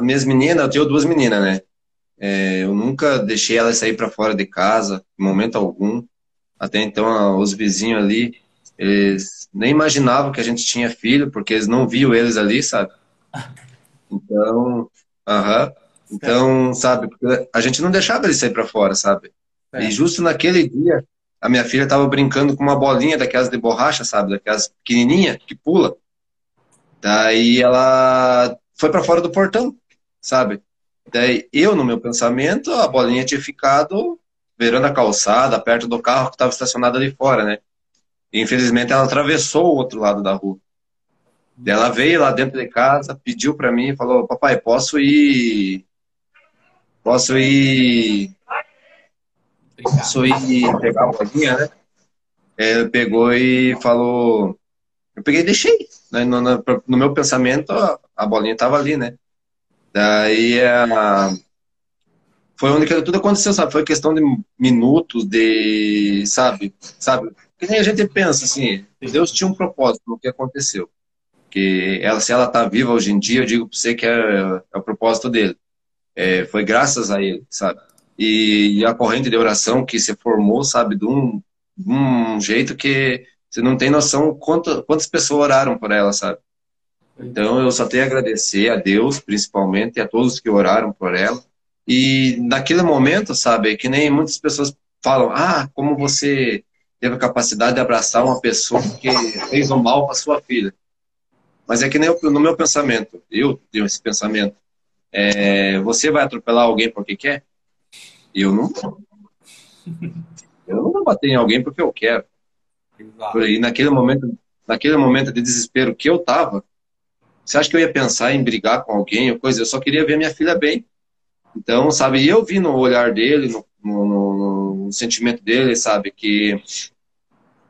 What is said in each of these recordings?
as minhas meninas, eu tenho duas meninas, né? É, eu nunca deixei elas sair para fora de casa, em momento algum. Até então, os vizinhos ali, eles nem imaginavam que a gente tinha filho, porque eles não viam eles ali, sabe? Então, aham. Uh -huh. Então, sabe, a gente não deixava eles sair para fora, sabe? É. E justo naquele dia, a minha filha estava brincando com uma bolinha daquelas de borracha, sabe? Daquelas pequenininha que pula. Daí ela foi para fora do portão, sabe? Daí eu, no meu pensamento, a bolinha tinha ficado beirando a calçada, perto do carro que estava estacionado ali fora, né? E, infelizmente ela atravessou o outro lado da rua. Daí ela veio lá dentro de casa, pediu para mim, falou: "Papai, posso ir Posso ir posso ir pegar a bolinha, né? Ele pegou e falou eu peguei e deixei. Né? No, no, no, meu pensamento, a bolinha estava ali, né? Daí a, foi onde tudo aconteceu, sabe? Foi questão de minutos, de, sabe? Sabe? Que nem a gente pensa, assim, Deus tinha um propósito no que aconteceu. Que ela, se ela está viva hoje em dia, eu digo para você que é, é, o propósito dele. É, foi graças a ele, sabe? E, e, a corrente de oração que se formou, sabe, de um, de um jeito que você não tem noção quanto, quantas pessoas oraram por ela, sabe? Então eu só tenho a agradecer a Deus, principalmente, e a todos que oraram por ela. E naquele momento, sabe, que nem muitas pessoas falam, ah, como você teve a capacidade de abraçar uma pessoa que fez um mal para sua filha. Mas é que nem eu, no meu pensamento, eu tenho esse pensamento. É, você vai atropelar alguém porque quer? Eu não. Eu não vou bater em alguém porque eu quero. Exato. E naquele momento, naquele momento de desespero que eu tava, você acha que eu ia pensar em brigar com alguém ou coisa? Eu só queria ver minha filha bem. Então, sabe, eu vi no olhar dele, no, no, no sentimento dele, sabe, que,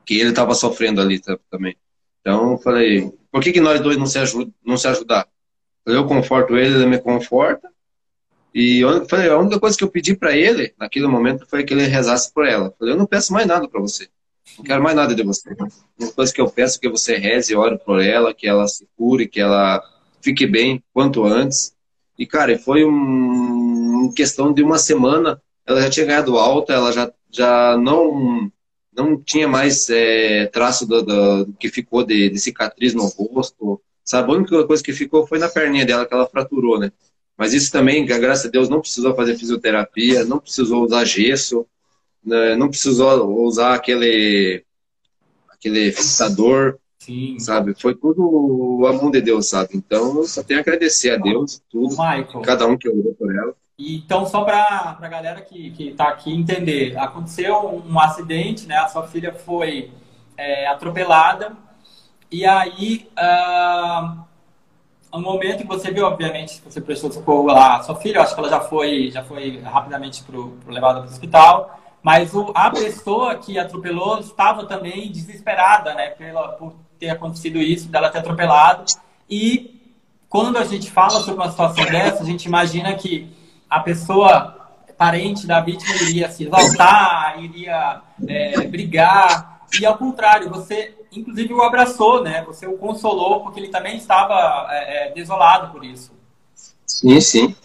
que ele estava sofrendo ali também. Então, eu falei, por que, que nós dois não se, ajuda, não se ajudar? Eu conforto ele, ele me conforta. E eu falei, a única coisa que eu pedi para ele, naquele momento, foi que ele rezasse por ela. Eu falei, eu não peço mais nada para você. Não quero mais nada de você. Uma coisa que eu peço é que você reze e ore por ela, que ela se cure, que ela fique bem quanto antes. E, cara, foi um, questão de uma semana, ela já tinha ganhado alta, ela já, já não não tinha mais é, traço do, do, que ficou de, de, cicatriz no rosto, sabe? A única coisa que ficou foi na perninha dela que ela fraturou, né? Mas isso também, graças a Deus, não precisou fazer fisioterapia, não precisou usar gesso, não precisou usar aquele, aquele fixador, Sim. sabe? Foi tudo a mão de Deus, sabe? Então, eu só tenho a agradecer a Deus, tudo, Michael, cada um que orou por ela. Então, só para a galera que está aqui entender, aconteceu um acidente, né? A sua filha foi é, atropelada e aí, uh, no momento que você viu, obviamente, você prestou socorro lá, sua filha, acho que ela já foi, já foi rapidamente pro, pro levada para o hospital. Mas o, a pessoa que atropelou estava também desesperada, né? Pela, por ter acontecido isso, dela ter atropelado. E quando a gente fala sobre uma situação dessa, a gente imagina que a pessoa parente da vítima iria se exaltar, iria é, brigar. E ao contrário, você inclusive o abraçou, né? Você o consolou porque ele também estava é, é desolado por isso. Sim, sim.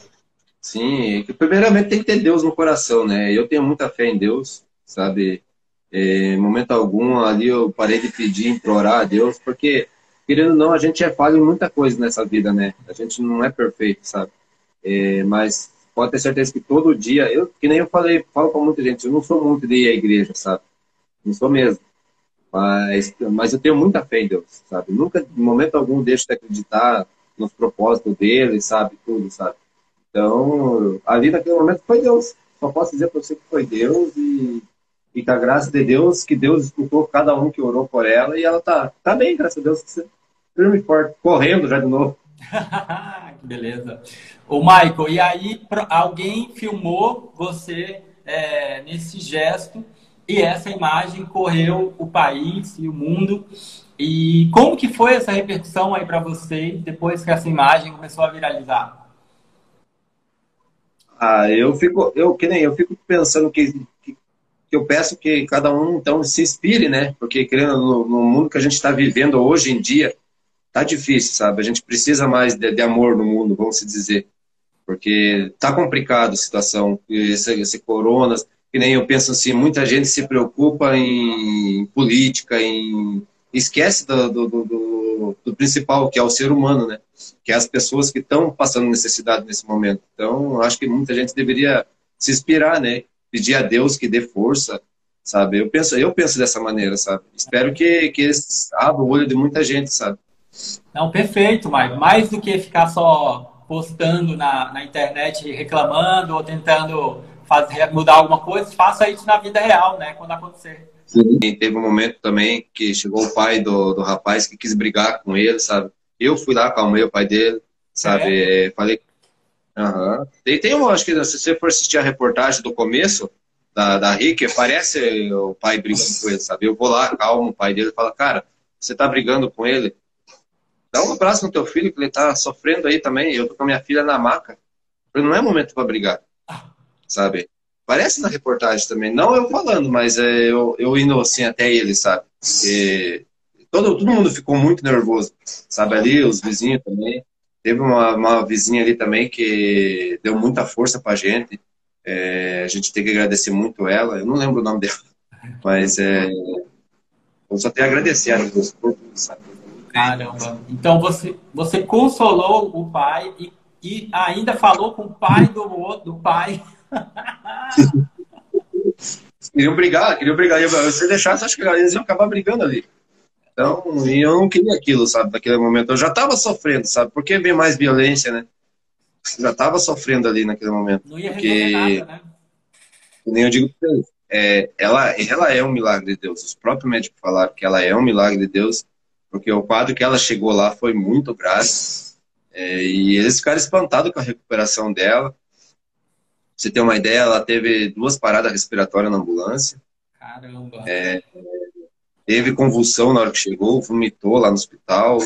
Sim, primeiramente tem que ter Deus no coração, né? Eu tenho muita fé em Deus, sabe? É, momento algum ali eu parei de pedir, implorar a Deus, porque, querendo ou não, a gente é falho em muita coisa nessa vida, né? A gente não é perfeito, sabe? É, mas pode ter certeza que todo dia, eu, que nem eu falei, falo com muita gente, eu não sou muito de ir à igreja, sabe? Não sou mesmo. Mas, mas eu tenho muita fé em Deus, sabe? Nunca, em momento algum, deixo de acreditar nos propósitos dele, sabe? Tudo, sabe? Então, ali naquele momento foi Deus. Só posso dizer para você que foi Deus e, e com a graça de Deus, que Deus escutou cada um que orou por ela e ela tá, tá bem, graças a Deus, firme e forte, correndo já de novo. que beleza. O Michael, e aí alguém filmou você é, nesse gesto e essa imagem correu o país e o mundo. E como que foi essa repercussão aí para você depois que essa imagem começou a viralizar? Ah, eu fico, eu que nem eu fico pensando que, que, que, eu peço que cada um então se inspire, né? Porque querendo no, no mundo que a gente está vivendo hoje em dia, tá difícil, sabe? A gente precisa mais de, de, amor no mundo, vamos dizer. Porque tá complicado a situação, esse, esse corona, que nem eu penso assim, muita gente se preocupa em política, em esquece do, do, do, do, principal, que é o ser humano, né? Que é as pessoas que estão passando necessidade nesse momento. Então, acho que muita gente deveria se inspirar, né? Pedir a Deus que dê força, sabe? Eu penso, eu penso dessa maneira, sabe? Espero que, que abra o olho de muita gente, sabe? Não, perfeito, Maicon. Mais do que ficar só postando na, na internet reclamando ou tentando fazer, mudar alguma coisa, faça isso na vida real, né? Quando acontecer. Sim. teve um momento também que chegou o pai do, do rapaz que quis brigar com ele, sabe? Eu fui lá, calmei o pai dele, sabe? É? Falei. Uhum. Tem, tem um, acho que se você for assistir a reportagem do começo da, da Rick, parece o pai brigando com ele, sabe? Eu vou lá, calmo o pai dele e falo, cara, você tá brigando com ele? Dá um abraço no teu filho, que ele tá sofrendo aí também. Eu tô com a minha filha na maca. Não é momento para brigar, sabe? Parece na reportagem também. Não eu falando, mas é, eu, eu indo assim até ele, sabe? E todo, todo mundo ficou muito nervoso, sabe? Ali, os vizinhos também. Teve uma, uma vizinha ali também que deu muita força pra gente. É, a gente tem que agradecer muito ela. Eu não lembro o nome dela, mas é, eu só tenho a agradecer a Deus por tudo, sabe? Caramba. Então você, você consolou o pai e, e ainda falou com o pai do outro, do pai queriam brigar, queriam brigar. Se deixasse, acho que eles iam acabar brigando ali. Então, eu não queria aquilo, sabe, naquele momento. Eu já estava sofrendo, sabe? Por que vem mais violência, né? Eu já estava sofrendo ali naquele momento. Não ia porque... nada, né? Nem eu digo pra. É, ela, ela é um milagre de Deus. Os próprios médicos falaram que ela é um milagre de Deus, porque o quadro que ela chegou lá foi muito grave. É, e eles ficaram espantados com a recuperação dela você ter uma ideia, ela teve duas paradas respiratórias na ambulância. Caramba! É, teve convulsão na hora que chegou, vomitou lá no hospital.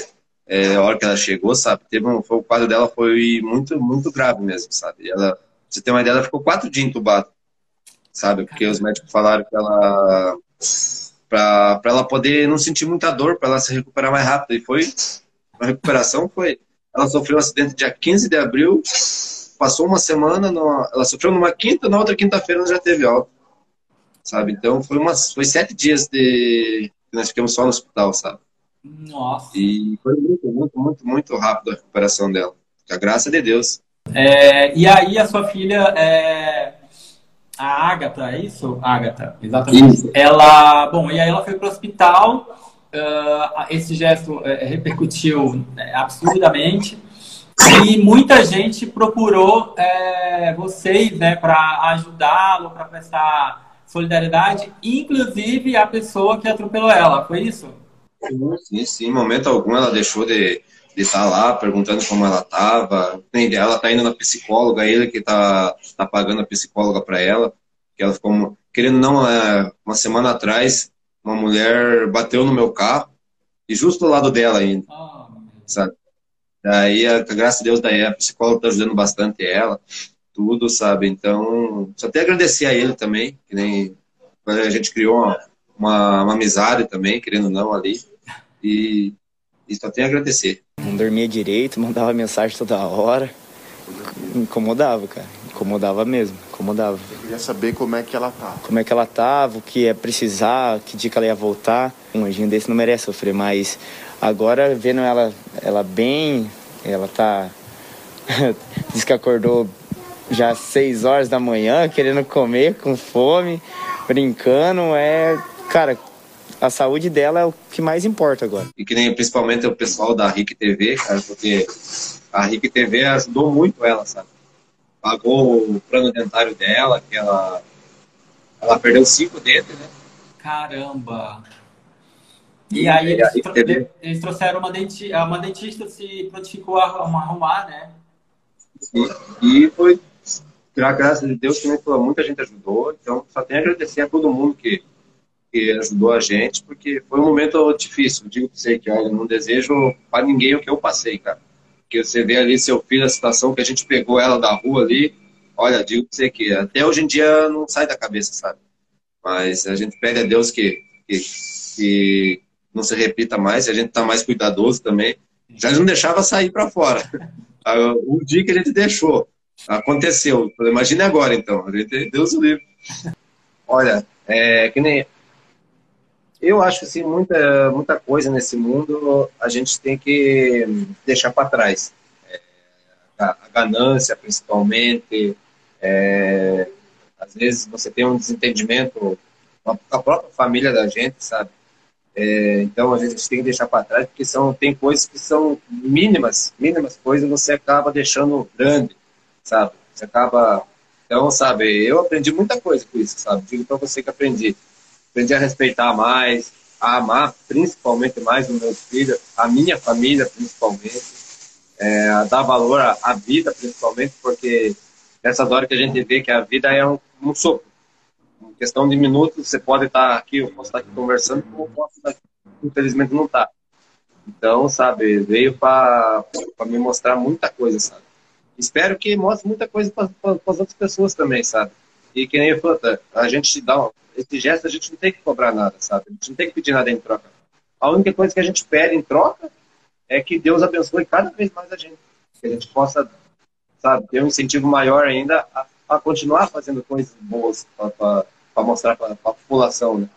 É, a hora que ela chegou, sabe? Teve um, foi, o quadro dela foi muito, muito grave mesmo, sabe? Ela, você ter uma ideia, ela ficou quatro dias entubada, sabe? Porque os médicos falaram que ela para ela poder não sentir muita dor, para ela se recuperar mais rápido. E foi, a recuperação foi. Ela sofreu um acidente dia 15 de abril, passou uma semana, no, ela sofreu numa quinta, na outra quinta-feira ela já teve alta, sabe? Então foi umas, foi sete dias de que nós ficamos só no hospital, sabe? Nossa. E foi muito, muito, muito, muito rápido a recuperação dela. A graça de Deus. É, e aí a sua filha, é, a Agatha, é isso? Agatha, exatamente. Isso. Ela, bom, e aí ela foi para o hospital. Uh, esse gesto é, repercutiu é, absurdamente. E muita gente procurou é, vocês né, para ajudá-lo, para prestar solidariedade, inclusive a pessoa que atropelou ela, foi isso? Sim, sim. Em momento algum ela deixou de, de estar lá perguntando como ela estava. Ela está indo na psicóloga, ele que está tá pagando a psicóloga para ela. Que ela ficou, querendo não, é, uma semana atrás, uma mulher bateu no meu carro e justo do lado dela ainda. Oh, sabe? Daí, a, graças a Deus, daí a psicóloga está ajudando bastante ela, tudo, sabe? Então, só até agradecer a ele também, que nem a gente criou uma, uma, uma amizade também, querendo ou não, ali. E, e só tenho a agradecer. Não dormia direito, mandava mensagem toda hora. Incomodava, cara. Incomodava mesmo, incomodava. Eu queria saber como é que ela tá. Como é que ela tava, o que ia precisar, que dia que ela ia voltar. Um anjinho desse não merece sofrer, mas Agora, vendo ela, ela bem, ela tá. Diz que acordou já às 6 horas da manhã, querendo comer, com fome, brincando. É. Cara, a saúde dela é o que mais importa agora. E que nem principalmente o pessoal da RIC TV, cara, porque a RIC TV ajudou muito ela, sabe? Pagou o plano dentário dela, que ela, ela perdeu cinco dentes, né? Caramba! E aí eles, eles trouxeram uma, denti, uma dentista, se prontificou a arrumar, né? Sim. E foi, graças a Deus, que muita gente ajudou. Então, só tenho a agradecer a todo mundo que, que ajudou a gente, porque foi um momento difícil. Digo para você que, olha, não desejo para ninguém o que eu passei, cara. Porque você vê ali seu filho, a situação que a gente pegou ela da rua ali, olha, digo para você que até hoje em dia não sai da cabeça, sabe? Mas a gente pede a Deus que, que, que não se repita mais, a gente está mais cuidadoso também. Já não deixava sair para fora. O dia que a gente deixou. Aconteceu. Imagine agora, então. Deus o livre. Olha, é que nem. Eu acho assim, muita, muita coisa nesse mundo a gente tem que deixar para trás. É, a, a, ganância, principalmente. É, às vezes você tem um desentendimento com a própria família da gente, sabe? É, então a gente tem que deixar para trás porque são tem coisas que são mínimas, mínimas coisas você acaba deixando grande, sabe? Você acaba então, sabe, eu aprendi muita coisa com isso, sabe? Digo para você que aprendi. Aprendi a respeitar mais, a amar principalmente mais os meus filhos, a minha família principalmente, é, a dar valor à, à, vida principalmente, porque nessas horas que a gente vê que a vida é um, um sopro. Em questão de minutos, você pode estar aqui, eu posso estar aqui conversando, ou posso estar aqui, infelizmente não está. Então, sabe, veio para me mostrar muita coisa, sabe? Espero que mostre muita coisa para as outras pessoas também, sabe? E que nem falei, a gente dá esse gesto, a gente não tem que cobrar nada, sabe? A gente não tem que pedir nada em troca. A única coisa que a gente pede em troca é que Deus abençoe cada vez mais a gente. Que a gente possa, sabe, ter um incentivo maior ainda a, a continuar fazendo coisas boas para mostrar para a população, né?